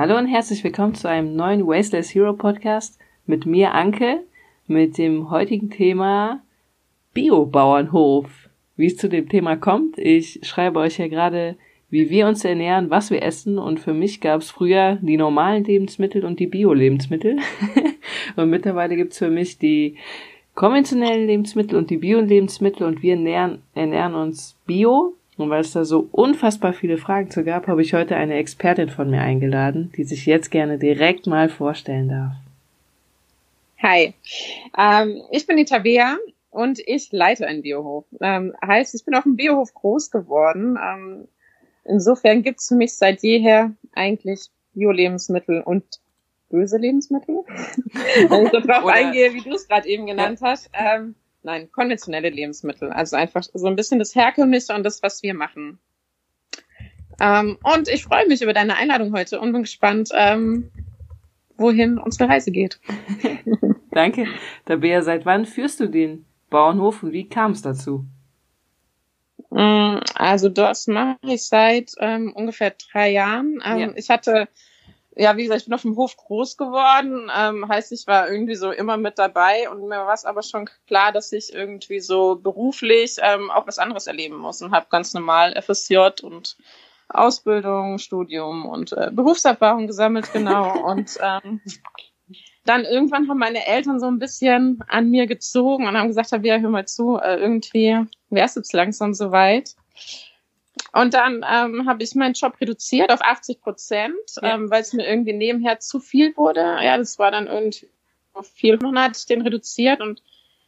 Hallo und herzlich willkommen zu einem neuen Wasteless Hero Podcast mit mir, Anke, mit dem heutigen Thema Biobauernhof. Wie es zu dem Thema kommt, ich schreibe euch ja gerade, wie wir uns ernähren, was wir essen und für mich gab es früher die normalen Lebensmittel und die Bio-Lebensmittel und mittlerweile gibt's für mich die konventionellen Lebensmittel und die Bio-Lebensmittel und wir ernähren, ernähren uns Bio. Und weil es da so unfassbar viele Fragen zu gab, habe ich heute eine Expertin von mir eingeladen, die sich jetzt gerne direkt mal vorstellen darf. Hi, ähm, ich bin die Tabea und ich leite einen Biohof. Ähm, heißt, ich bin auf dem Biohof groß geworden. Ähm, insofern gibt es für mich seit jeher eigentlich Bio-Lebensmittel und böse Lebensmittel. Wenn ich so drauf Oder, eingehe, wie du es gerade eben genannt hast. Ähm, nein, konventionelle Lebensmittel. Also einfach so ein bisschen das Herkömmliche und das, was wir machen. Ähm, und ich freue mich über deine Einladung heute und bin gespannt, ähm, wohin unsere Reise geht. Danke. Tabea, seit wann führst du den Bauernhof und wie kam es dazu? Mm, also das mache ich seit ähm, ungefähr drei Jahren. Ähm, ja. Ich hatte ja, wie gesagt, ich bin auf dem Hof groß geworden. Ähm, heißt, ich war irgendwie so immer mit dabei und mir war es aber schon klar, dass ich irgendwie so beruflich ähm, auch was anderes erleben muss und habe ganz normal FSJ und Ausbildung, Studium und äh, Berufserfahrung gesammelt, genau. und ähm, dann irgendwann haben meine Eltern so ein bisschen an mir gezogen und haben gesagt, ja, hör mal zu, äh, irgendwie wärst du jetzt langsam soweit. Und dann ähm, habe ich meinen Job reduziert auf 80 Prozent, ja. ähm, weil es mir irgendwie nebenher zu viel wurde. Ja, das war dann irgendwie viel. Und dann hatte ich den reduziert und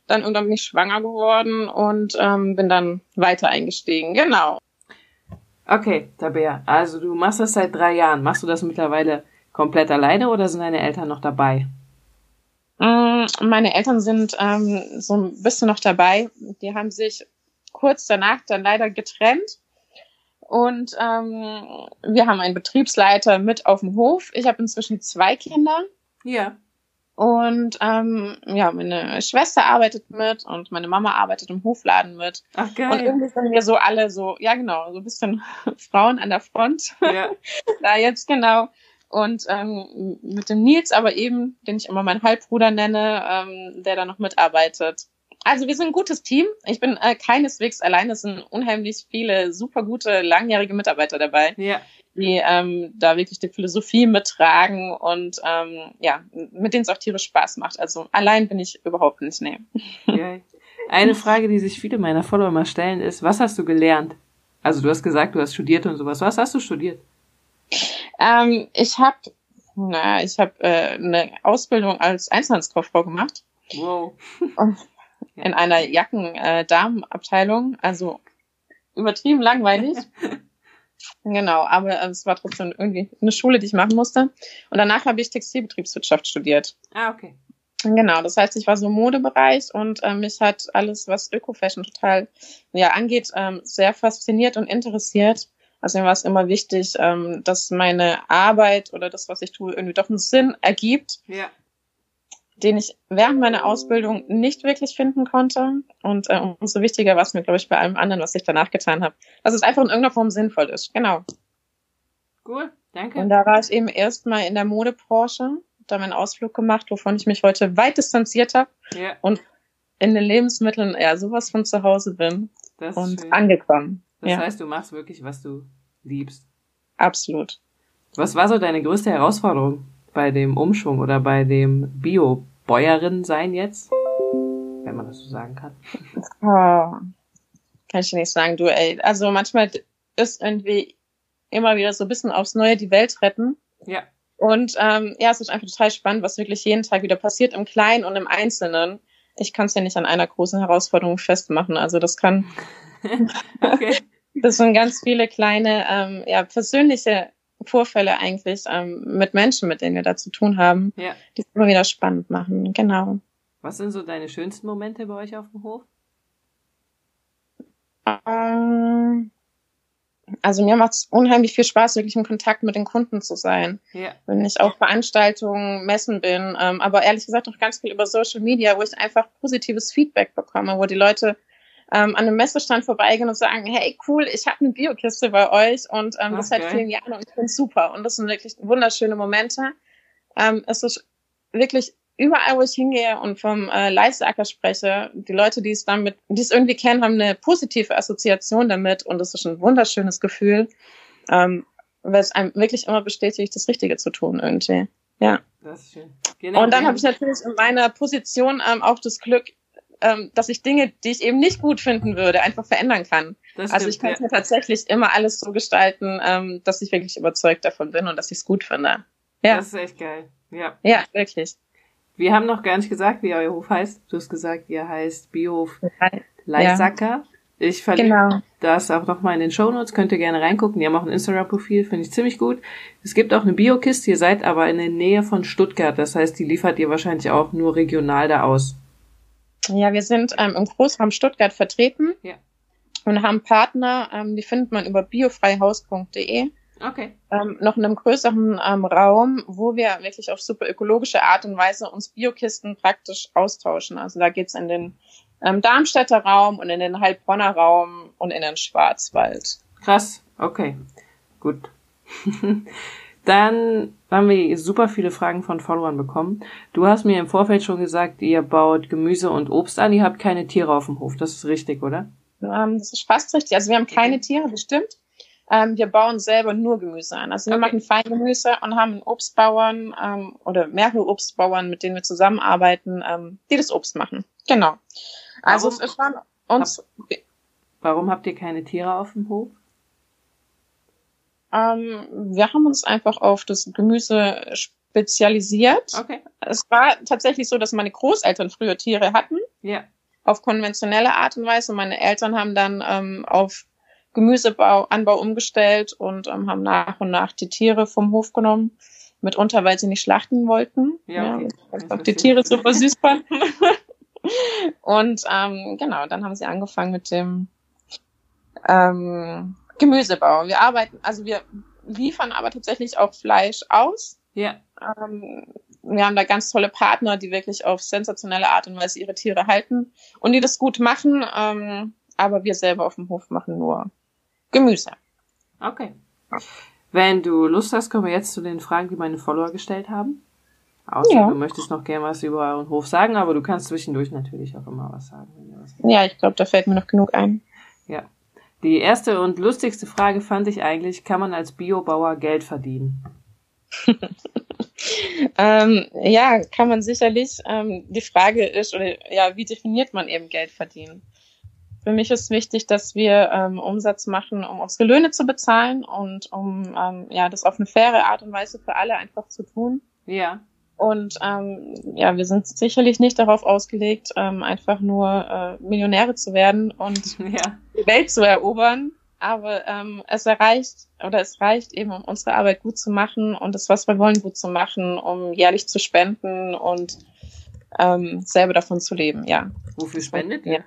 dann irgendwann bin ich schwanger geworden und ähm, bin dann weiter eingestiegen. Genau. Okay, Tabea, also du machst das seit drei Jahren. Machst du das mittlerweile komplett alleine oder sind deine Eltern noch dabei? Mm, meine Eltern sind ähm, so ein bisschen noch dabei. Die haben sich kurz danach dann leider getrennt. Und ähm, wir haben einen Betriebsleiter mit auf dem Hof. Ich habe inzwischen zwei Kinder. Ja. Und ähm, ja, meine Schwester arbeitet mit und meine Mama arbeitet im Hofladen mit. Ach geil. Und irgendwie sind wir so alle so, ja genau, so ein bisschen Frauen an der Front. Ja. da jetzt genau. Und ähm, mit dem Nils aber eben, den ich immer meinen Halbbruder nenne, ähm, der da noch mitarbeitet. Also wir sind ein gutes Team. Ich bin äh, keineswegs allein. Es sind unheimlich viele super gute, langjährige Mitarbeiter dabei, ja. die ähm, da wirklich die Philosophie mittragen und ähm, ja, mit denen es auch tierisch Spaß macht. Also allein bin ich überhaupt nicht. Nee. Eine Frage, die sich viele meiner Follower mal stellen, ist, was hast du gelernt? Also du hast gesagt, du hast studiert und sowas. Was hast du studiert? Ähm, ich habe na, ich habe äh, eine Ausbildung als Einzelhandelskauffrau gemacht. Wow. Und in einer Jacken-Damenabteilung. Äh, also übertrieben langweilig. genau, aber äh, es war trotzdem irgendwie eine Schule, die ich machen musste. Und danach habe ich Textilbetriebswirtschaft studiert. Ah, okay. Genau, das heißt, ich war so im Modebereich und äh, mich hat alles, was Öko-Fashion total ja, angeht, ähm, sehr fasziniert und interessiert. Also mir war es immer wichtig, ähm, dass meine Arbeit oder das, was ich tue, irgendwie doch einen Sinn ergibt. Ja den ich während meiner Ausbildung nicht wirklich finden konnte. Und äh, umso wichtiger war es mir, glaube ich, bei allem anderen, was ich danach getan habe, dass es einfach in irgendeiner Form sinnvoll ist. Genau. Cool, danke. Und da war ich eben erstmal in der Modebranche, da meinen Ausflug gemacht, wovon ich mich heute weit distanziert habe. Ja. Und in den Lebensmitteln ja sowas von zu Hause bin das und schön. angekommen. Das ja. heißt, du machst wirklich, was du liebst. Absolut. Was war so deine größte Herausforderung bei dem Umschwung oder bei dem Bio Bäuerin sein jetzt? Wenn man das so sagen kann. Oh, kann ich nicht sagen, du, ey. Also manchmal ist irgendwie immer wieder so ein bisschen aufs Neue die Welt retten. Ja. Und ähm, ja, es ist einfach total spannend, was wirklich jeden Tag wieder passiert, im Kleinen und im Einzelnen. Ich kann es ja nicht an einer großen Herausforderung festmachen. Also das kann. okay. Das sind ganz viele kleine, ähm, ja, persönliche Vorfälle eigentlich ähm, mit Menschen, mit denen wir da zu tun haben, ja. die es immer wieder spannend machen. Genau. Was sind so deine schönsten Momente bei euch auf dem Hof? Ähm, also mir macht es unheimlich viel Spaß, wirklich in Kontakt mit den Kunden zu sein. Ja. Wenn ich auf Veranstaltungen, Messen bin, ähm, aber ehrlich gesagt auch ganz viel über Social Media, wo ich einfach positives Feedback bekomme, wo die Leute ähm, an einem Messestand vorbeigehen und sagen, hey, cool, ich habe eine Biokiste bei euch und ähm, das seit vielen Jahren und ich bin super. Und das sind wirklich wunderschöne Momente. Ähm, es ist wirklich überall, wo ich hingehe und vom äh, Leisacker spreche, die Leute, die es damit, die es irgendwie kennen, haben eine positive Assoziation damit und das ist ein wunderschönes Gefühl, ähm, weil es einem wirklich immer bestätigt, das Richtige zu tun irgendwie. Ja. Das ist schön. Genau. Und dann habe ich natürlich in meiner Position ähm, auch das Glück, ähm, dass ich Dinge, die ich eben nicht gut finden würde, einfach verändern kann. Das also ich kann es ja. mir tatsächlich immer alles so gestalten, ähm, dass ich wirklich überzeugt davon bin und dass ich es gut finde. Ja. Das ist echt geil. Ja. Ja, wirklich. Wir haben noch gar nicht gesagt, wie euer Hof heißt. Du hast gesagt, ihr heißt Biohof Leisacker. Ja. Ich verlinke genau. das auch nochmal in den Shownotes. Könnt ihr gerne reingucken. Die haben auch ein Instagram-Profil, finde ich ziemlich gut. Es gibt auch eine Biokiste. Ihr seid aber in der Nähe von Stuttgart. Das heißt, die liefert ihr wahrscheinlich auch nur regional da aus. Ja, wir sind ähm, im Großraum Stuttgart vertreten ja. und haben Partner, ähm, die findet man über biofreihaus.de. Okay. Ähm, noch in einem größeren ähm, Raum, wo wir wirklich auf super ökologische Art und Weise uns Biokisten praktisch austauschen. Also da geht's in den ähm, Darmstädter Raum und in den Heilbronner Raum und in den Schwarzwald. Krass, okay, gut. Dann haben wir super viele Fragen von Followern bekommen. Du hast mir im Vorfeld schon gesagt, ihr baut Gemüse und Obst an, ihr habt keine Tiere auf dem Hof. Das ist richtig, oder? Ähm, das ist fast richtig. Also wir haben keine Tiere, bestimmt. Ähm, wir bauen selber nur Gemüse an. Also wir okay. machen Feingemüse und haben einen Obstbauern ähm, oder mehrere Obstbauern, mit denen wir zusammenarbeiten, ähm, die das Obst machen. Genau. Also warum, es ist schon uns. Hab, warum habt ihr keine Tiere auf dem Hof? Ähm, wir haben uns einfach auf das Gemüse spezialisiert. Okay. Es war tatsächlich so, dass meine Großeltern früher Tiere hatten. Ja. Auf konventionelle Art und Weise. Meine Eltern haben dann ähm, auf Gemüseanbau umgestellt und ähm, haben nach und nach die Tiere vom Hof genommen. Mitunter, weil sie nicht schlachten wollten. Ja, okay. ja die Tiere super süß fanden. und ähm, genau, dann haben sie angefangen mit dem ähm, Gemüsebau. Wir arbeiten, also wir liefern aber tatsächlich auch Fleisch aus. Ja. Ähm, wir haben da ganz tolle Partner, die wirklich auf sensationelle Art und Weise ihre Tiere halten und die das gut machen. Ähm, aber wir selber auf dem Hof machen nur Gemüse. Okay. Wenn du Lust hast, kommen wir jetzt zu den Fragen, die meine Follower gestellt haben. Außer ja. du möchtest noch gerne was über euren Hof sagen, aber du kannst zwischendurch natürlich auch immer was sagen. Was ja, ich glaube, da fällt mir noch genug ein. Ja. Die erste und lustigste Frage fand ich eigentlich, kann man als Biobauer Geld verdienen? ähm, ja, kann man sicherlich. Ähm, die Frage ist, oder ja, wie definiert man eben Geld verdienen? Für mich ist wichtig, dass wir ähm, Umsatz machen, um unsere Löhne zu bezahlen und um ähm, ja das auf eine faire Art und Weise für alle einfach zu tun. Ja. Und ähm, ja, wir sind sicherlich nicht darauf ausgelegt, ähm, einfach nur äh, Millionäre zu werden und ja. die Welt zu erobern. Aber ähm, es erreicht oder es reicht eben, um unsere Arbeit gut zu machen und das, was wir wollen, gut zu machen, um jährlich zu spenden und ähm, selber davon zu leben, ja. Wofür spendet ihr?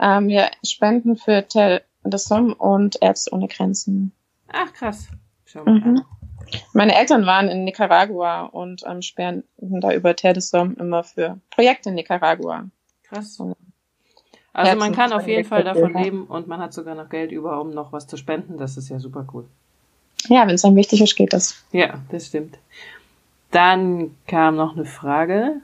Ähm, wir spenden für Tel de Somme und Ärzte ohne Grenzen. Ach, krass. Schau mal mhm. Meine Eltern waren in Nicaragua und ähm, sperren da über Terre de Somme immer für Projekte in Nicaragua. Krass. Also man kann auf jeden Fall davon leben und man hat sogar noch Geld über, um noch was zu spenden. Das ist ja super cool. Ja, wenn es einem wichtig ist, geht das. Ja, das stimmt. Dann kam noch eine Frage.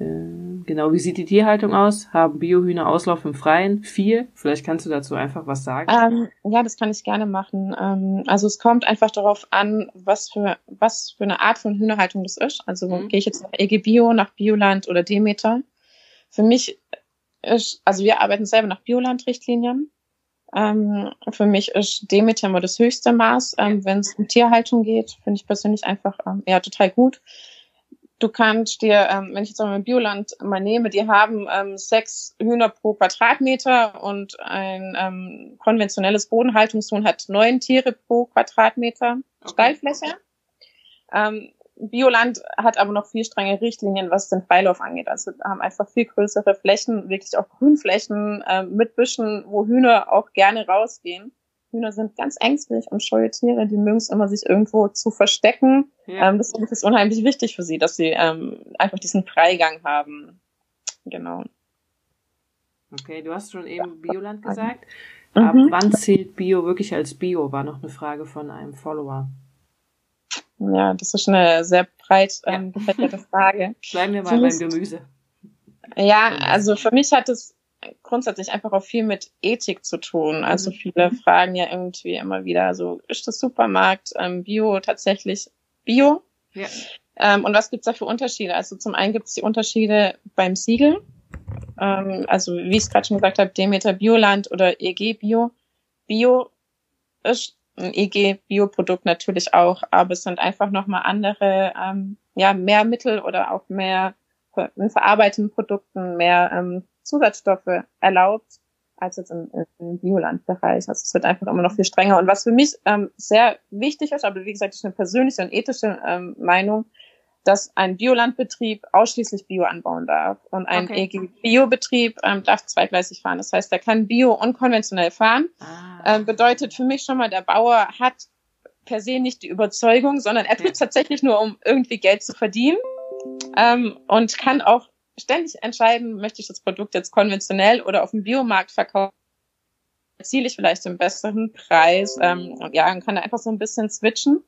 Äh, genau, wie sieht die Tierhaltung aus? Haben Biohühner Auslauf im Freien? Vier? Vielleicht kannst du dazu einfach was sagen. Ähm, ja, das kann ich gerne machen. Ähm, also es kommt einfach darauf an, was für, was für eine Art von Hühnerhaltung das ist. Also mhm. gehe ich jetzt nach EG Bio, nach Bioland oder Demeter. Für mich ist, also wir arbeiten selber nach Bioland-Richtlinien. Ähm, für mich ist Demeter immer das höchste Maß, ähm, wenn es um Tierhaltung geht. Finde ich persönlich einfach ähm, ja total gut Du kannst dir, ähm, wenn ich jetzt mal mein Bioland mal nehme, die haben ähm, sechs Hühner pro Quadratmeter und ein ähm, konventionelles Bodenhaltungshuhn hat neun Tiere pro Quadratmeter okay. Stallfläche. Ähm, Bioland hat aber noch viel strenge Richtlinien, was den Freilauf angeht. Also haben einfach viel größere Flächen, wirklich auch Grünflächen äh, mit Büschen, wo Hühner auch gerne rausgehen. Hühner sind ganz ängstlich und scheue Tiere, die mögen es immer, sich irgendwo zu verstecken. Ja. Ähm, deswegen ist es unheimlich wichtig für sie, dass sie ähm, einfach diesen Freigang haben. Genau. Okay, du hast schon eben Bioland gesagt. Mhm. Ab wann zählt Bio wirklich als Bio? War noch eine Frage von einem Follower. Ja, das ist eine sehr breit ähm, gefächerte Frage. Bleiben wir mal beim Gemüse. Ja, also für mich hat es grundsätzlich einfach auch viel mit Ethik zu tun. Also mhm. viele fragen ja irgendwie immer wieder so, ist das Supermarkt ähm, Bio tatsächlich Bio? Ja. Ähm, und was gibt's da für Unterschiede? Also zum einen gibt's die Unterschiede beim Siegel. Ähm, also wie ich es gerade schon gesagt habe, Demeter Bioland oder EG Bio. Bio ist ein EG Bioprodukt natürlich auch, aber es sind einfach nochmal andere, ähm, ja, mehr Mittel oder auch mehr in verarbeiteten Produkten mehr ähm, Zusatzstoffe erlaubt als jetzt im, im Biolandbereich. Also es wird einfach immer noch viel strenger. Und was für mich ähm, sehr wichtig ist, aber wie gesagt, ist eine persönliche und ethische ähm, Meinung, dass ein Biolandbetrieb ausschließlich Bio anbauen darf. Und ein okay. EG-Biobetrieb ähm, darf zweigleisig fahren. Das heißt, er kann Bio und konventionell fahren. Ah. Ähm, bedeutet für mich schon mal, der Bauer hat per se nicht die Überzeugung, sondern er tut es tatsächlich nur, um irgendwie Geld zu verdienen. Ähm, und kann auch ständig entscheiden, möchte ich das Produkt jetzt konventionell oder auf dem Biomarkt verkaufen erziele ich vielleicht den besseren Preis. Ähm, ja, und kann da einfach so ein bisschen switchen.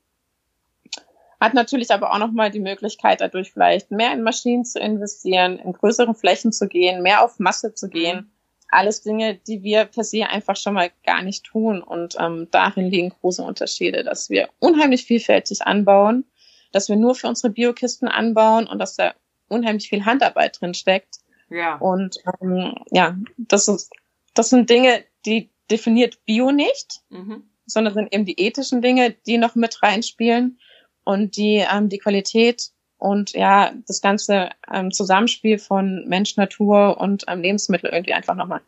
Hat natürlich aber auch nochmal die Möglichkeit, dadurch vielleicht mehr in Maschinen zu investieren, in größere Flächen zu gehen, mehr auf Masse zu gehen. Alles Dinge, die wir per se einfach schon mal gar nicht tun. Und ähm, darin liegen große Unterschiede, dass wir unheimlich vielfältig anbauen, dass wir nur für unsere Biokisten anbauen und dass da unheimlich viel Handarbeit drin steckt. Ja. Und ähm, ja, das ist, das sind Dinge, die definiert Bio nicht, mhm. sondern sind eben die ethischen Dinge, die noch mit reinspielen und die ähm, die Qualität und ja das ganze ähm, Zusammenspiel von Mensch, Natur und ähm, Lebensmittel irgendwie einfach nochmal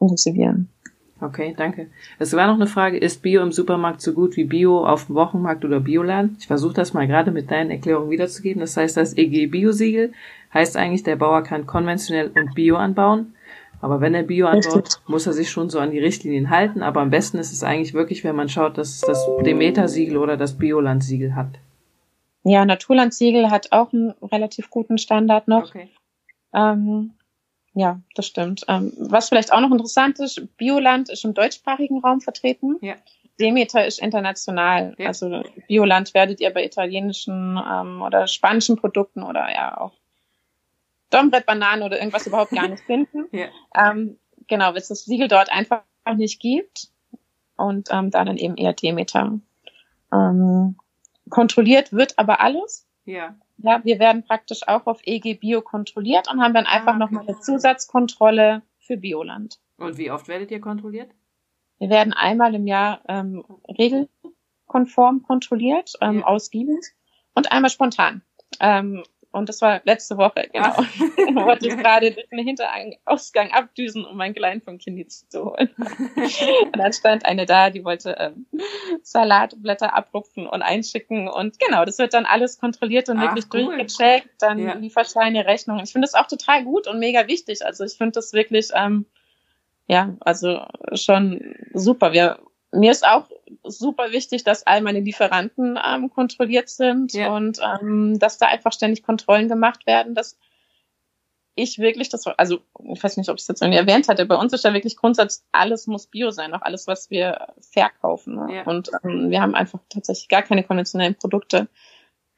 intensivieren. Okay, danke. Es war noch eine Frage, ist Bio im Supermarkt so gut wie Bio auf dem Wochenmarkt oder Bioland? Ich versuche das mal gerade mit deinen Erklärungen wiederzugeben. Das heißt, das EG Bio-Siegel heißt eigentlich, der Bauer kann konventionell und Bio anbauen. Aber wenn er Bio anbaut, muss er sich schon so an die Richtlinien halten. Aber am besten ist es eigentlich wirklich, wenn man schaut, dass es das Demeter-Siegel oder das Bioland-Siegel hat. Ja, Naturlandsiegel hat auch einen relativ guten Standard noch. Okay. Ähm, ja, das stimmt. Ähm, was vielleicht auch noch interessant ist, Bioland ist im deutschsprachigen Raum vertreten. Ja. Demeter ist international. Ja. Also Bioland werdet ihr bei italienischen ähm, oder spanischen Produkten oder ja auch Dombrett-Bananen oder irgendwas überhaupt gar nicht finden. ja. ähm, genau, weil es das Siegel dort einfach nicht gibt. Und ähm, da dann eben eher Demeter. Ähm, kontrolliert wird aber alles. Ja. Ja, wir werden praktisch auch auf EG Bio kontrolliert und haben dann einfach ah, okay. nochmal eine Zusatzkontrolle für Bioland. Und wie oft werdet ihr kontrolliert? Wir werden einmal im Jahr ähm, regelkonform kontrolliert, ähm, ja. ausgiebig und einmal spontan. Ähm, und das war letzte Woche, genau. Ah. da wollte ich gerade durch den Hinterausgang abdüsen, um meinen Kleinen vom Kind zu holen. und dann stand eine da, die wollte ähm, Salatblätter abrupfen und einschicken. Und genau, das wird dann alles kontrolliert und Ach, wirklich cool. durchgecheckt. Dann ja. Lieferscheine, Rechnungen. Ich finde das auch total gut und mega wichtig. Also ich finde das wirklich, ähm, ja, also schon super. Wir mir ist auch super wichtig, dass all meine Lieferanten ähm, kontrolliert sind ja. und ähm, dass da einfach ständig Kontrollen gemacht werden, dass ich wirklich das, also ich weiß nicht, ob ich es jetzt irgendwie erwähnt hatte, bei uns ist ja wirklich Grundsatz, alles muss Bio sein, auch alles, was wir verkaufen. Ne? Ja. Und ähm, wir haben einfach tatsächlich gar keine konventionellen Produkte.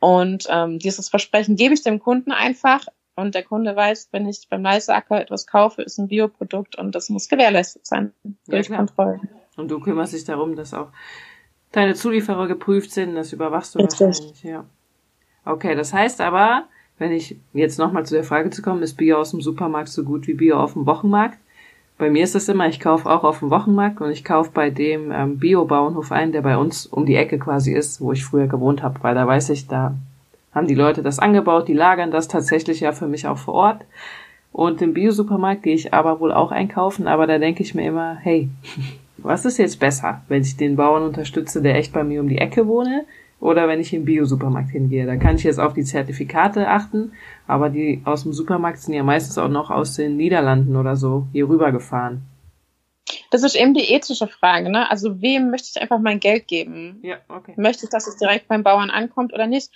Und ähm, dieses Versprechen gebe ich dem Kunden einfach. Und der Kunde weiß, wenn ich beim Leisacker etwas kaufe, ist ein Bioprodukt und das muss gewährleistet sein durch ja, Kontrollen. Und du kümmerst dich darum, dass auch deine Zulieferer geprüft sind, das überwachst du Richtig. wahrscheinlich, ja. Okay, das heißt aber, wenn ich jetzt nochmal zu der Frage zu kommen, ist Bio aus dem Supermarkt so gut wie Bio auf dem Wochenmarkt? Bei mir ist das immer, ich kaufe auch auf dem Wochenmarkt und ich kaufe bei dem ähm, Bio-Bauernhof ein, der bei uns um die Ecke quasi ist, wo ich früher gewohnt habe, weil da weiß ich, da haben die Leute das angebaut, die lagern das tatsächlich ja für mich auch vor Ort. Und im Bio-Supermarkt gehe ich aber wohl auch einkaufen, aber da denke ich mir immer, hey, was ist jetzt besser, wenn ich den Bauern unterstütze, der echt bei mir um die Ecke wohne, oder wenn ich im Bio-Supermarkt hingehe? Da kann ich jetzt auf die Zertifikate achten, aber die aus dem Supermarkt sind ja meistens auch noch aus den Niederlanden oder so hier rübergefahren. Das ist eben die ethische Frage, ne? Also wem möchte ich einfach mein Geld geben? Ja, okay. Möchte ich, dass es direkt beim Bauern ankommt oder nicht?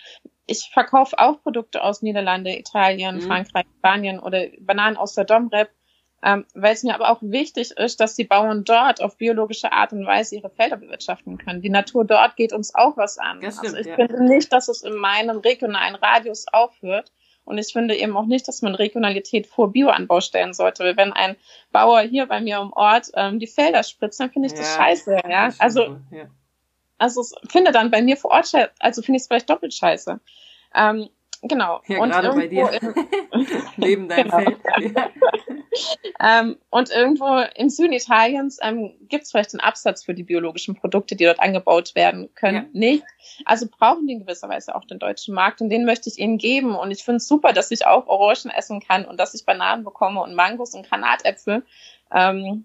Ich verkaufe auch Produkte aus Niederlande, Italien, mhm. Frankreich, Spanien oder Bananen aus der Domrep ähm, weil es mir aber auch wichtig ist, dass die Bauern dort auf biologische Art und Weise ihre Felder bewirtschaften können. Die Natur dort geht uns auch was an. Das stimmt, also ich ja. finde nicht, dass es in meinem regionalen Radius aufhört. Und ich finde eben auch nicht, dass man Regionalität vor Bioanbau stellen sollte. Weil wenn ein Bauer hier bei mir im Ort ähm, die Felder spritzt, dann finde ich das Ja, scheiße. Ja, Das also ja. also finde dann bei mir vor Ort, also finde ich es vielleicht doppelt scheiße. Ähm, genau. Ja, und gerade bei dir. Neben deinem Genau. Feld. Ja. Ähm, und irgendwo im Süden Italiens ähm, gibt es vielleicht einen Absatz für die biologischen Produkte, die dort angebaut werden können. Ja. Nicht. Also brauchen die in gewisser Weise auch den deutschen Markt und den möchte ich ihnen geben. Und ich finde es super, dass ich auch Orangen essen kann und dass ich Bananen bekomme und Mangos und Granatäpfel. Ähm,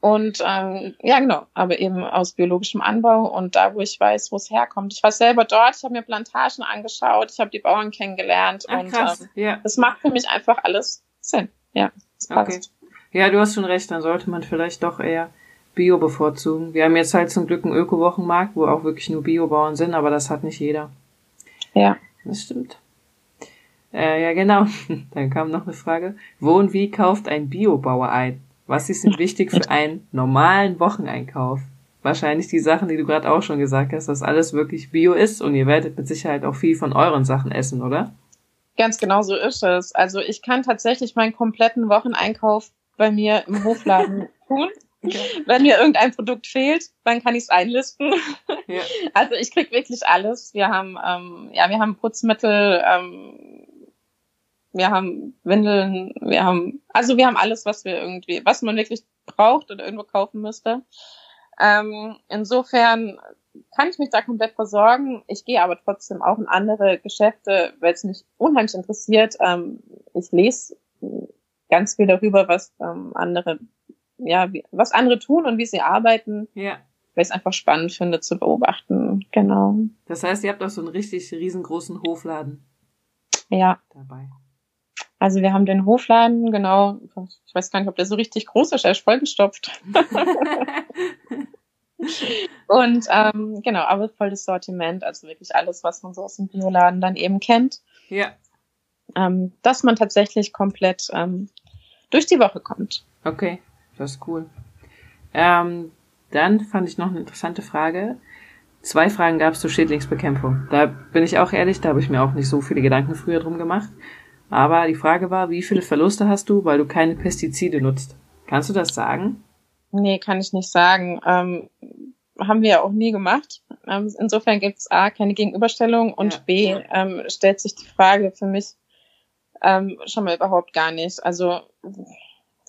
und ähm, ja, genau, aber eben aus biologischem Anbau und da, wo ich weiß, wo es herkommt. Ich war selber dort, ich habe mir Plantagen angeschaut, ich habe die Bauern kennengelernt Ach, und krass. ähm, Ja. das macht für mich einfach alles Sinn. Ja, es Okay. passt. Ja, du hast schon recht, dann sollte man vielleicht doch eher Bio bevorzugen. Wir haben jetzt halt zum Glück einen Öko-Wochenmarkt, wo auch wirklich nur Biobauern sind, aber das hat nicht jeder. Ja. Das stimmt. Äh, ja, genau. Dann kam noch eine Frage. Wo und wie kauft ein Biobauer ein? Was ist denn wichtig für einen normalen Wocheneinkauf? Wahrscheinlich die Sachen, die du gerade auch schon gesagt hast, dass alles wirklich Bio ist und ihr werdet mit Sicherheit auch viel von euren Sachen essen, oder? Ganz genau so ist es. Also ich kann tatsächlich meinen kompletten Wocheneinkauf bei mir im Hofladen tun. Wenn mir irgendein Produkt fehlt, dann kann ich es einlisten. Ja. Also ich krieg wirklich alles. Wir haben ähm, ja, wir haben Putzmittel, ähm, wir haben Windeln, wir haben also wir haben alles, was wir irgendwie, was man wirklich braucht oder irgendwo kaufen müsste. Ähm, insofern kann ich mich da komplett versorgen. Ich gehe aber trotzdem auch in andere Geschäfte, weil es mich unheimlich interessiert. Ähm, ich lese ganz viel darüber, was ähm, andere, ja, wie, was andere tun und wie sie arbeiten, Ja. weil ich es einfach spannend finde zu beobachten. Genau. Das heißt, ihr habt auch so einen richtig riesengroßen Hofladen Ja. dabei. Also wir haben den Hofladen, genau, ich weiß gar nicht, ob der so richtig groß ist, er ist vollgestopft. Und ähm, genau, aber volles Sortiment, also wirklich alles, was man so aus dem Bioladen dann eben kennt, ja. ähm, dass man tatsächlich komplett ähm, durch die Woche kommt. Okay, das ist cool. Ähm, dann fand ich noch eine interessante Frage. Zwei Fragen gab es zur Schädlingsbekämpfung. Da bin ich auch ehrlich, da habe ich mir auch nicht so viele Gedanken früher drum gemacht. Aber die Frage war, wie viele Verluste hast du, weil du keine Pestizide nutzt? Kannst du das sagen? Nee, kann ich nicht sagen. Ähm, haben wir ja auch nie gemacht. Ähm, insofern gibt es A, keine Gegenüberstellung und Ja. B, ähm, stellt sich die Frage für mich ähm, schon mal überhaupt gar nicht. Also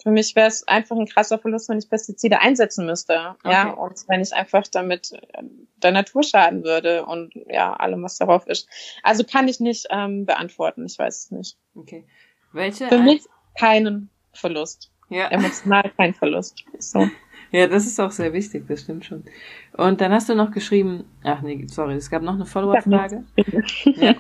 für mich wäre es einfach ein krasser Verlust, wenn ich Pestizide einsetzen müsste. Ja, Okay. und wenn ich einfach damit äh, der Natur schaden würde und ja, allem, was darauf ist. Also kann ich nicht ähm, beantworten. Ich weiß es nicht. Okay. Welche? Für mich keinen Verlust. Ja. Emotional kein Verlust. So. ja, das ist auch sehr wichtig, das stimmt schon. Und dann hast du noch geschrieben, ach nee, sorry, es gab noch eine Follower-Frage. Ja.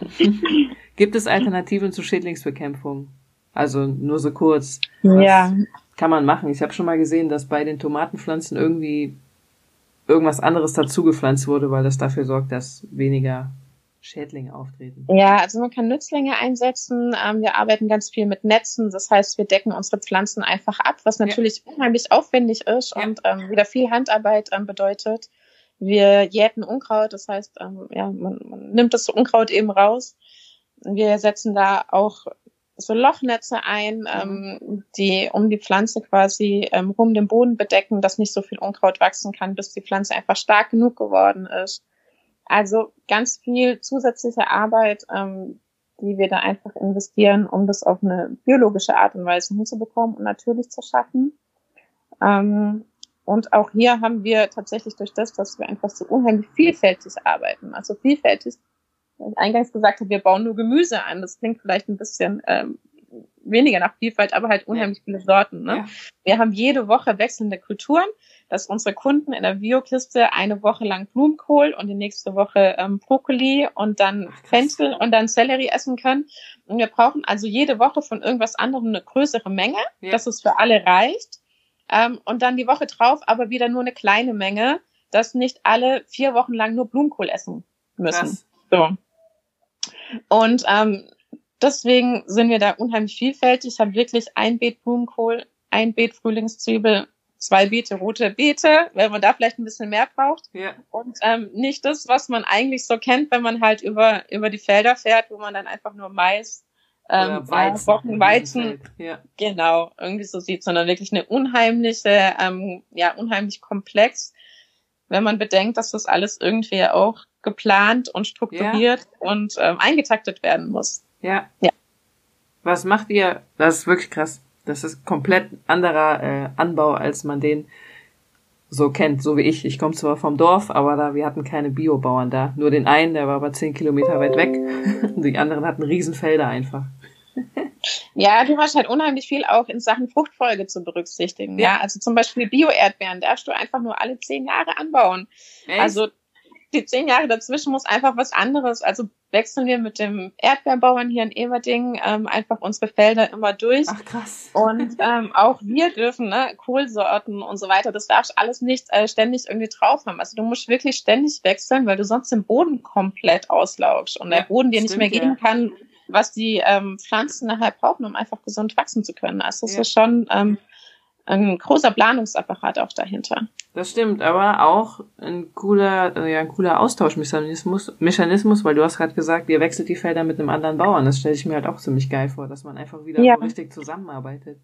Gibt es Alternativen zur Schädlingsbekämpfung? Also nur so kurz. Was Ja, Kann man machen. Ich habe schon mal gesehen, dass bei den Tomatenpflanzen irgendwie irgendwas anderes dazugepflanzt wurde, weil das dafür sorgt, dass weniger Schädlinge auftreten. Ja, also man kann Nützlinge einsetzen. Ähm, wir arbeiten ganz viel mit Netzen. Das heißt, wir decken unsere Pflanzen einfach ab, was natürlich unheimlich aufwendig ist Ja. und ähm, wieder viel Handarbeit ähm, bedeutet. Wir jäten Unkraut, das heißt, ähm, ja, man, man nimmt das Unkraut eben raus. Wir setzen da auch so Lochnetze ein, ähm, die um die Pflanze quasi ähm, rum den Boden bedecken, dass nicht so viel Unkraut wachsen kann, bis die Pflanze einfach stark genug geworden ist. Also ganz viel zusätzliche Arbeit, ähm, die wir da einfach investieren, um das auf eine biologische Art und Weise hinzubekommen und natürlich zu schaffen. Ähm, und auch hier haben wir tatsächlich durch das, dass wir einfach so unheimlich vielfältig arbeiten, also vielfältig, ich eingangs gesagt habe, wir bauen nur Gemüse an. Das klingt vielleicht ein bisschen ähm, weniger nach Vielfalt, aber halt unheimlich viele Sorten. Ne? Ja. Wir haben jede Woche wechselnde Kulturen, dass unsere Kunden in der Biokiste eine Woche lang Blumenkohl und die nächste Woche ähm, Brokkoli und dann. Fenchel und dann Sellerie essen können. Und wir brauchen also jede Woche von irgendwas anderem eine größere Menge, Ja. dass es für alle reicht. Ähm, und dann die Woche drauf aber wieder nur eine kleine Menge, dass nicht alle vier Wochen lang nur Blumenkohl essen müssen. Krass. So. Und ähm, deswegen sind wir da unheimlich vielfältig. Ich habe wirklich ein Beet Blumenkohl, ein Beet Frühlingszwiebel, zwei Beete rote Beete, wenn man da vielleicht ein bisschen mehr braucht. Ja. Und ähm, nicht das, was man eigentlich so kennt, wenn man halt über, über die Felder fährt, wo man dann einfach nur Mais, ähm, Weizen, ja, Bocken, Weizen, ja. genau, irgendwie so sieht, sondern wirklich eine unheimliche, ähm, ja, unheimlich komplex, wenn man bedenkt, dass das alles irgendwie auch geplant und strukturiert ja. und ähm, eingetaktet werden muss. Ja. Ja. Was macht ihr? Das ist wirklich krass. Das ist komplett anderer äh, Anbau, als man den so kennt, so wie ich. Ich komme zwar vom Dorf, aber da wir hatten keine Biobauern da. Nur den einen, der war aber zehn Kilometer weit weg. Die anderen hatten Riesenfelder einfach. Ja, du hast halt unheimlich viel auch in Sachen Fruchtfolge zu berücksichtigen. Ja, ja also zum Beispiel Bio-Erdbeeren darfst du einfach nur alle zehn Jahre anbauen. Echt? Also die zehn Jahre dazwischen muss einfach was anderes. Also wechseln wir mit dem Erdbeerbauern hier in Everding ähm, einfach unsere Felder immer durch. Ach krass. Und ähm, auch wir dürfen ne, Kohlsorten und so weiter, das darfst alles nicht äh, ständig irgendwie drauf haben. Also du musst wirklich ständig wechseln, weil du sonst den Boden komplett auslaugst und ja, der Boden dir nicht mehr geben ja. kann, was die ähm, Pflanzen nachher brauchen, um einfach gesund wachsen zu können. Also das ja. ist schon ähm, ein großer Planungsapparat auch dahinter. Das stimmt, aber auch ein cooler, äh, ja, ein cooler Austauschmechanismus, Mechanismus, weil du hast gerade gesagt, ihr wechselt die Felder mit einem anderen Bauern. Das stelle ich mir halt auch ziemlich geil vor, dass man einfach wieder ja. so richtig zusammenarbeitet.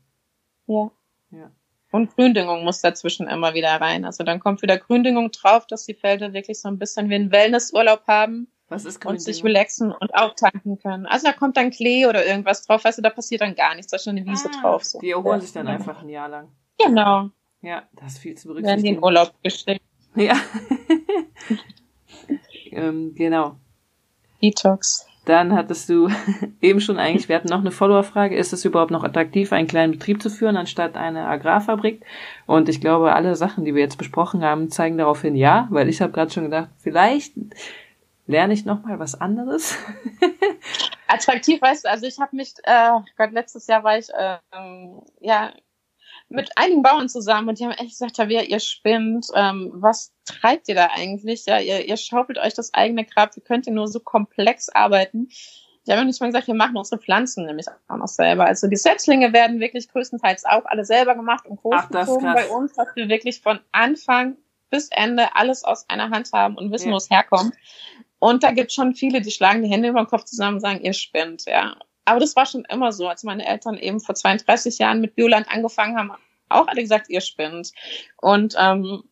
Ja. Ja. Und Gründüngung muss dazwischen immer wieder rein. Also dann kommt wieder Gründüngung drauf, dass die Felder wirklich so ein bisschen wie einen Wellnessurlaub haben. Was ist Und sich relaxen und auch tanken können. Also da kommt dann Klee oder irgendwas drauf, weißt du, da passiert dann gar nichts, da ist schon eine Wiese ah, drauf. So. Die erholen ja. sich dann einfach ein Jahr lang. Genau. Ja, das ist viel zu berücksichtigen. Werden die in Urlaub gesteckt. Ja. ähm, genau. Detox. Dann hattest du eben schon eigentlich, wir hatten noch eine Follower-Frage, ist es überhaupt noch attraktiv, einen kleinen Betrieb zu führen, anstatt eine Agrarfabrik? Und ich glaube, alle Sachen, die wir jetzt besprochen haben, zeigen darauf hin ja, weil ich habe gerade schon gedacht, vielleicht lerne ich noch mal was anderes. Attraktiv, weißt du, also ich habe mich, äh, Gott, letztes Jahr war ich äh, ja mit einigen Bauern zusammen und die haben echt gesagt, wer ihr spinnt, ähm, was treibt ihr da eigentlich? Ja, ihr, ihr schaufelt euch das eigene Grab, wie könnt ihr nur so komplex arbeiten? Die haben nicht mal gesagt, wir machen unsere Pflanzen nämlich auch noch selber. Also die Setzlinge werden wirklich größtenteils auch alle selber gemacht und großgezogen bei uns, dass wir wirklich von Anfang bis Ende alles aus einer Hand haben und wissen, ja. wo es herkommt. Und da gibt schon viele, die schlagen die Hände über den Kopf zusammen und sagen, ihr spinnt, ja. Aber das war schon immer so. Als meine Eltern eben vor 32 Jahren mit Bioland angefangen haben, auch alle gesagt, ihr spinnt. Und ähm,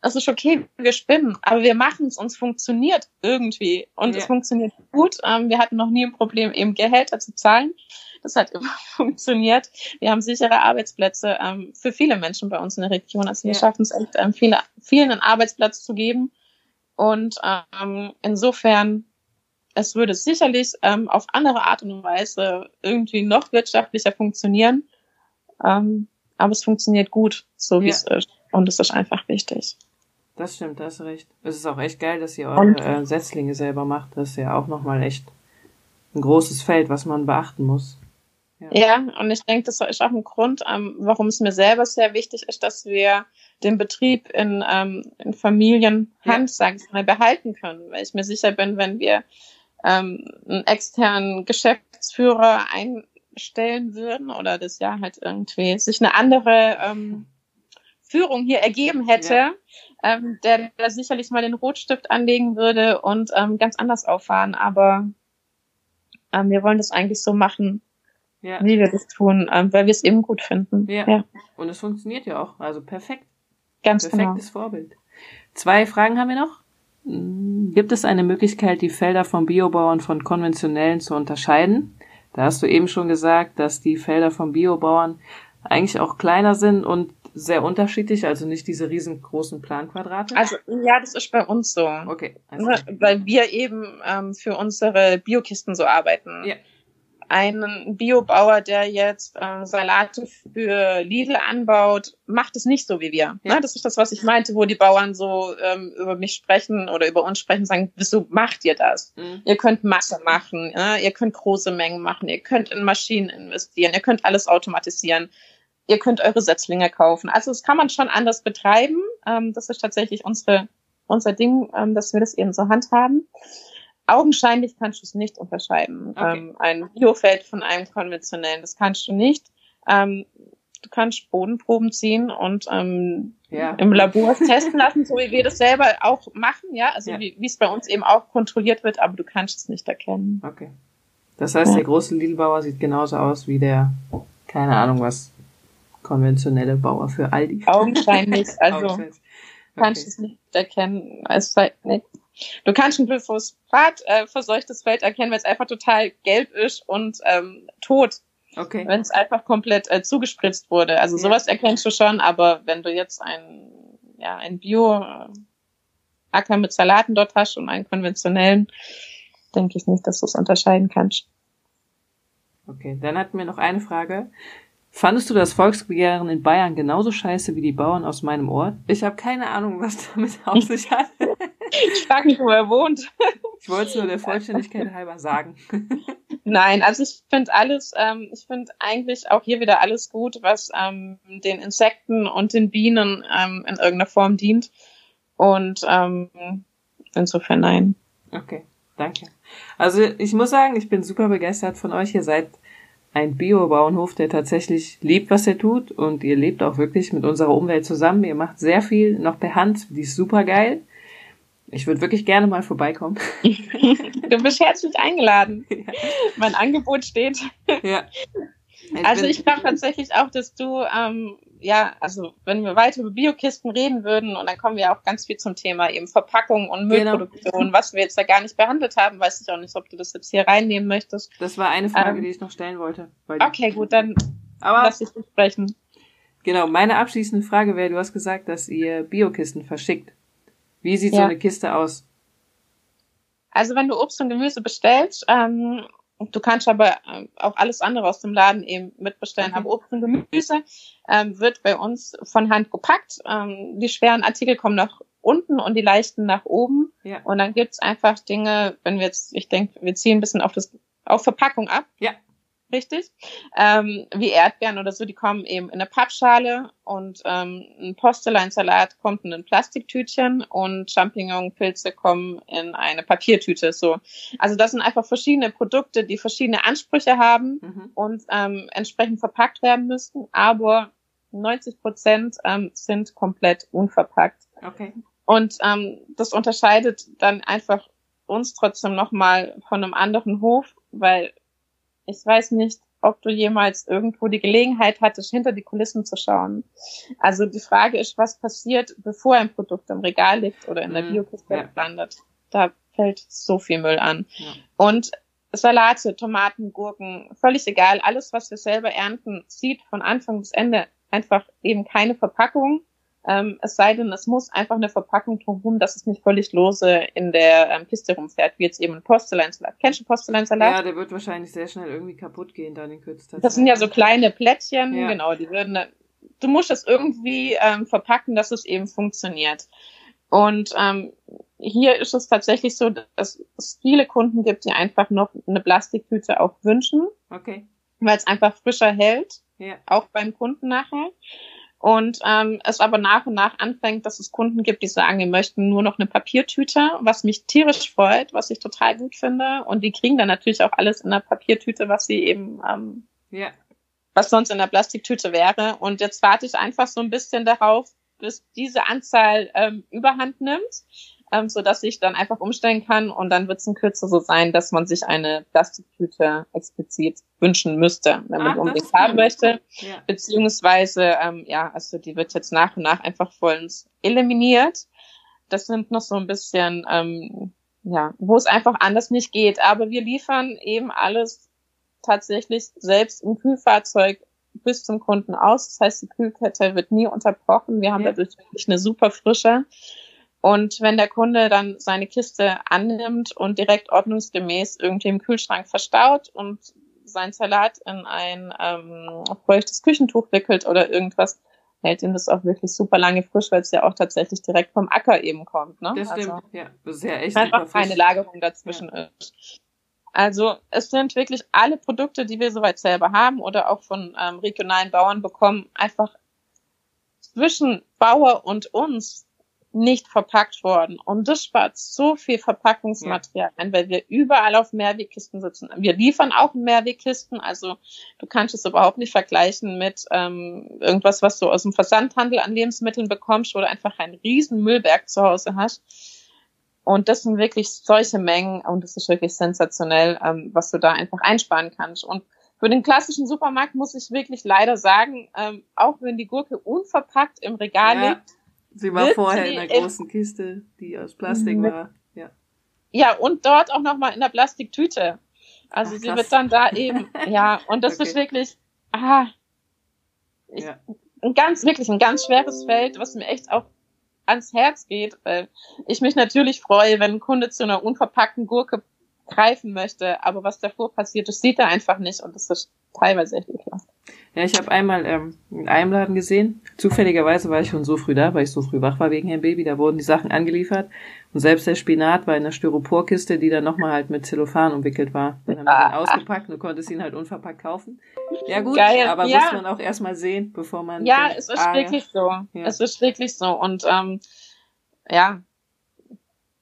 es ist okay, wir spinnen, aber wir machen es, uns funktioniert irgendwie. Und ja. es funktioniert gut. Ähm, wir hatten noch nie ein Problem, eben Gehälter zu zahlen. Das hat immer funktioniert. Wir haben sichere Arbeitsplätze ähm, für viele Menschen bei uns in der Region. Also wir ja. schaffen es echt, ähm, viele, vielen einen Arbeitsplatz zu geben. Und ähm, insofern, es würde sicherlich ähm, auf andere Art und Weise irgendwie noch wirtschaftlicher funktionieren. Ähm, aber es funktioniert gut, so wie ja. es ist. Und es ist einfach wichtig. Das stimmt, da hast du recht. Es ist auch echt geil, dass ihr eure äh, Setzlinge selber macht. Das ist ja auch nochmal echt ein großes Feld, was man beachten muss. Ja, ja und ich denke, das ist auch ein Grund, ähm, warum es mir selber sehr wichtig ist, dass wir den Betrieb in, ähm, in Familienhand, ja. sage ich mal, behalten können. Weil ich mir sicher bin, wenn wir ähm, einen externen Geschäftsführer einstellen würden oder das ja halt irgendwie sich eine andere ähm, Führung hier ergeben hätte, ja. ähm, der, der sicherlich mal den Rotstift anlegen würde und ähm, ganz anders auffahren. Aber ähm, wir wollen das eigentlich so machen, ja. wie wir das tun, ähm, weil wir es eben gut finden. Ja. ja. Und es funktioniert ja auch. Also perfekt. Ganz genau. Perfektes genau. Vorbild. Zwei Fragen haben wir noch. Gibt es eine Möglichkeit, die Felder von Biobauern von konventionellen zu unterscheiden? Da hast du eben schon gesagt, dass die Felder von Biobauern eigentlich auch kleiner sind und sehr unterschiedlich, also nicht diese riesengroßen Planquadrate? Also ja, das ist bei uns so. Okay. Also. Weil wir eben ähm, für unsere Biokisten so arbeiten. Ja ein Biobauer, der jetzt äh, Salate für Lidl anbaut, macht es nicht so wie wir. Ja. Ne? Das ist das, was ich meinte, wo die Bauern so ähm, über mich sprechen oder über uns sprechen, sagen, wieso macht ihr das? Mhm. Ihr könnt Masse machen, ja? ihr könnt große Mengen machen, ihr könnt in Maschinen investieren, ihr könnt alles automatisieren, ihr könnt eure Setzlinge kaufen. Also das kann man schon anders betreiben. Ähm, das ist tatsächlich unsere, unser Ding, ähm, dass wir das eben so handhaben. Augenscheinlich kannst du es nicht unterscheiden. Okay. Ähm, ein Biofeld von einem konventionellen, das kannst du nicht. Ähm, du kannst Bodenproben ziehen und ähm, ja. im Labor testen lassen, so wie wir das selber auch machen, ja, also ja. wie es bei uns eben auch kontrolliert wird, aber du kannst es nicht erkennen. Okay. Das heißt, ja. der große Lidlbauer sieht genauso aus wie der, keine Ahnung was, konventionelle Bauer für Aldi. Augenscheinlich, also Augenscheinlich. Okay. kannst es nicht erkennen. Es halt nicht. Du kannst ein Glyphosat äh, verseuchtes Feld erkennen, weil es einfach total gelb ist und ähm, tot. Okay. Wenn es einfach komplett äh, zugespritzt wurde. Also ja. sowas erkennst du schon, aber wenn du jetzt ein, ja, ein Bio-Acker mit Salaten dort hast und einen konventionellen, denke ich nicht, dass du es unterscheiden kannst. Okay, dann hatten wir noch eine Frage. Fandest du das Volksbegehren in Bayern genauso scheiße wie die Bauern aus meinem Ort? Ich habe keine Ahnung, was damit auf sich hat. ich frage mich, wo er wohnt. Ich wollte es nur der Vollständigkeit halber sagen. Nein, also ich finde alles, ähm, ich finde eigentlich auch hier wieder alles gut, was ähm, den Insekten und den Bienen ähm, in irgendeiner Form dient. Und ähm, insofern nein. Okay, danke. Also ich muss sagen, ich bin super begeistert von euch. Ihr seid ein Bio-Bauernhof, der tatsächlich liebt, was er tut und ihr lebt auch wirklich mit unserer Umwelt zusammen. Ihr macht sehr viel noch per Hand, die ist super geil. Ich würde wirklich gerne mal vorbeikommen. du bist herzlich eingeladen. Ja. Mein Angebot steht. Ja. Ich also ich glaube tatsächlich auch, dass du, ähm, ja, also wenn wir weiter über Biokisten reden würden und dann kommen wir auch ganz viel zum Thema eben Verpackung und genau. Müllproduktion, genau. was wir jetzt da gar nicht behandelt haben, weiß ich auch nicht, ob du das jetzt hier reinnehmen möchtest. Das war eine Frage, ähm, die ich noch stellen wollte. Okay, gut, dann Aber lass dich sprechen. Genau, meine abschließende Frage wäre, du hast gesagt, dass ihr Biokisten verschickt. Wie sieht ja. so eine Kiste aus? Also wenn du Obst und Gemüse bestellst, ähm, du kannst aber äh, auch alles andere aus dem Laden eben mitbestellen. Okay. Aber Obst und Gemüse ähm, wird bei uns von Hand gepackt. Ähm, die schweren Artikel kommen nach unten und die leichten nach oben. Ja. Und dann gibt's einfach Dinge, wenn wir jetzt, ich denke, wir ziehen ein bisschen auf das auf Verpackung ab. Ja richtig, ähm, wie Erdbeeren oder so, die kommen eben in eine Pappschale und ähm, ein Postelleinsalat kommt in ein Plastiktütchen und Champignonpilze kommen in eine Papiertüte. So, also das sind einfach verschiedene Produkte, die verschiedene Ansprüche haben mhm. und ähm, entsprechend verpackt werden müssten, aber 90 Prozent ähm, sind komplett unverpackt. Okay. Und ähm, das unterscheidet dann einfach uns trotzdem nochmal von einem anderen Hof, weil ich weiß nicht, ob du jemals irgendwo die Gelegenheit hattest, hinter die Kulissen zu schauen. Also die Frage ist, was passiert, bevor ein Produkt im Regal liegt oder in der mhm. Biokiste ja. landet. Da fällt so viel Müll an. Ja. Und Salate, Tomaten, Gurken, völlig egal. Alles, was wir selber ernten, sieht von Anfang bis Ende einfach eben keine Verpackung ähm, es sei denn, es muss einfach eine Verpackung drumherum, dass es nicht völlig lose in der ähm, Kiste rumfährt, wie jetzt eben ein Postelleinsalat. Kennst du Postelleinsalat? Ja, der wird wahrscheinlich sehr schnell irgendwie kaputt gehen dann in kürzester Zeit. Das sind ja so kleine Plättchen, ja. genau, die würden, du musst es irgendwie ähm, verpacken, dass es eben funktioniert. Und ähm, hier ist es tatsächlich so, dass es viele Kunden gibt, die einfach noch eine Plastiktüte auch wünschen. Okay. Weil es einfach frischer hält. Ja. Auch beim Kunden nachher. Und ähm, es aber nach und nach anfängt, dass es Kunden gibt, die sagen, wir möchten nur noch eine Papiertüte, was mich tierisch freut, was ich total gut finde. Und die kriegen dann natürlich auch alles in der Papiertüte, was sie eben, ähm, ja. was sonst in der Plastiktüte wäre. Und jetzt warte ich einfach so ein bisschen darauf, bis diese Anzahl ähm, überhand nimmt ähm, so dass ich dann einfach umstellen kann und dann wird es in Kürze so sein, dass man sich eine Plastiktüte explizit wünschen müsste, wenn man ah, unbedingt haben möchte. Ja. Beziehungsweise, ähm, ja, also die wird jetzt nach und nach einfach vollends eliminiert. Das sind noch so ein bisschen, ähm, ja, wo es einfach anders nicht geht. Aber wir liefern eben alles tatsächlich selbst im Kühlfahrzeug bis zum Kunden aus. Das heißt, die Kühlkette wird nie unterbrochen. Wir haben ja. dadurch wirklich eine super frische. Und wenn der Kunde dann seine Kiste annimmt und direkt ordnungsgemäß irgendwie im Kühlschrank verstaut und sein Salat in ein ähm, feuchtes Küchentuch wickelt oder irgendwas, hält ihm das auch wirklich super lange frisch, weil es ja auch tatsächlich direkt vom Acker eben kommt. Ne? Das stimmt, also, ja. Das ist ja echt einfach keine Lagerung dazwischen ja. ist. Also es sind wirklich alle Produkte, die wir soweit selber haben oder auch von ähm, regionalen Bauern bekommen, einfach zwischen Bauer und uns nicht verpackt worden. Und das spart so viel Verpackungsmaterial ja. ein, weil wir überall auf Mehrwegkisten sitzen. Wir liefern auch Mehrwegkisten, also du kannst es überhaupt nicht vergleichen mit ähm, irgendwas, was du aus dem Versandhandel an Lebensmitteln bekommst oder einfach ein riesen Müllberg zu Hause hast. Und das sind wirklich solche Mengen und das ist wirklich sensationell, ähm, was du da einfach einsparen kannst. Und für den klassischen Supermarkt muss ich wirklich leider sagen, ähm, auch wenn die Gurke unverpackt im Regal ja. liegt, Sie war vorher in einer großen Kiste, die aus Plastik war. Ja. ja, und dort auch nochmal in der Plastiktüte. Also Ach, sie wird dann da eben, ja, und das okay. ist wirklich, ah, ich, ja. ein ganz, wirklich ein ganz schweres Feld, was mir echt auch ans Herz geht, weil ich mich natürlich freue, wenn ein Kunde zu einer unverpackten Gurke greifen möchte, aber was davor passiert, das sieht er einfach nicht und das ist teilweise echt ekelhaft. Ja, ich habe einmal ähm, in einem Laden gesehen, zufälligerweise war ich schon so früh da, weil ich so früh wach war wegen Herrn Baby, da wurden die Sachen angeliefert und selbst der Spinat war in einer Styroporkiste, die dann nochmal halt mit Zellophan umwickelt war. Den haben wir ah. dann ausgepackt und du konntest ihn halt unverpackt kaufen. Ja gut, Geil. aber ja. muss man auch erstmal sehen, bevor man... Ja, denkt, es ist ah, wirklich so. Ja. Es ist wirklich so und ähm, ja,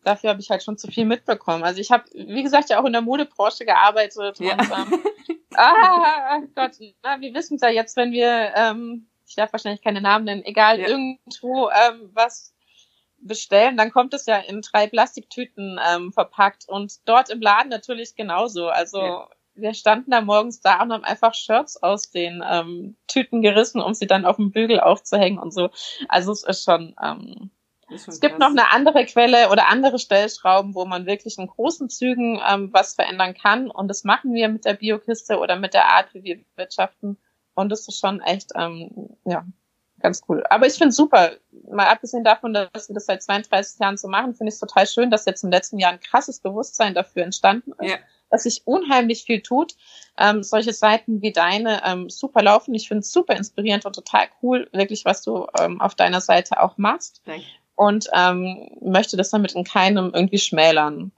dafür habe ich halt schon zu viel mitbekommen. Also ich habe, wie gesagt, ja auch in der Modebranche gearbeitet. Ja. Und, ähm, ah, Gott, na, wir wissen es ja jetzt, wenn wir, ähm, ich darf wahrscheinlich keine Namen nennen, egal, ja. irgendwo ähm, was bestellen, dann kommt es ja in drei Plastiktüten ähm, verpackt und dort im Laden natürlich genauso. Also ja. wir standen da morgens da und haben einfach Shirts aus den ähm, Tüten gerissen, um sie dann auf dem Bügel aufzuhängen und so. Also es ist schon ähm, es gibt noch eine andere Quelle oder andere Stellschrauben, wo man wirklich in großen Zügen ähm, was verändern kann. Und das machen wir mit der Biokiste oder mit der Art, wie wir wirtschaften. Und das ist schon echt, ähm, ja, ganz cool. Aber ich finde super, mal abgesehen davon, dass wir das seit 32 Jahren so machen, finde ich es total schön, dass jetzt im letzten Jahr ein krasses Bewusstsein dafür entstanden ist. Ja. Dass sich unheimlich viel tut. Ähm, solche Seiten wie deine ähm, super laufen. Ich finde es super inspirierend und total cool, wirklich, was du ähm, auf deiner Seite auch machst. Danke und ähm, möchte das damit in keinem irgendwie schmälern.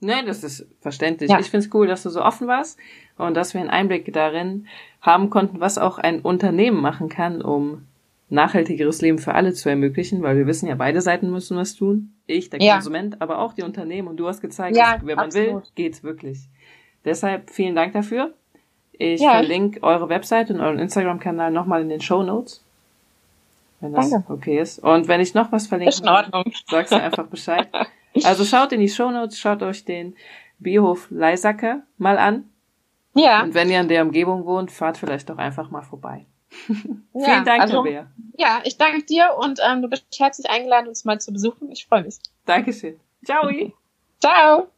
Nein, das ist verständlich. Ja. Ich finde es cool, dass du so offen warst und dass wir einen Einblick darin haben konnten, was auch ein Unternehmen machen kann, um nachhaltigeres Leben für alle zu ermöglichen, weil wir wissen ja, beide Seiten müssen was tun. Ich, der ja. Konsument, aber auch die Unternehmen. Und du hast gezeigt, ja, dass, wenn man absolut. will, geht's wirklich. Deshalb vielen Dank dafür. Ich verlinke eure Website und euren Instagram-Kanal nochmal in den Show Notes. Wenn das Danke. okay ist. Und wenn ich noch was verlinken will, sagst du einfach Bescheid. Also schaut in die Shownotes, schaut euch den Biohof Leisacker mal an. Ja. Und wenn ihr in der Umgebung wohnt, fahrt vielleicht doch einfach mal vorbei. Ja, Vielen Dank, also, Tabea. Ja, ich danke dir und ähm, du bist herzlich eingeladen, uns mal zu besuchen. Ich freue mich. Dankeschön. Ciao. Ciao.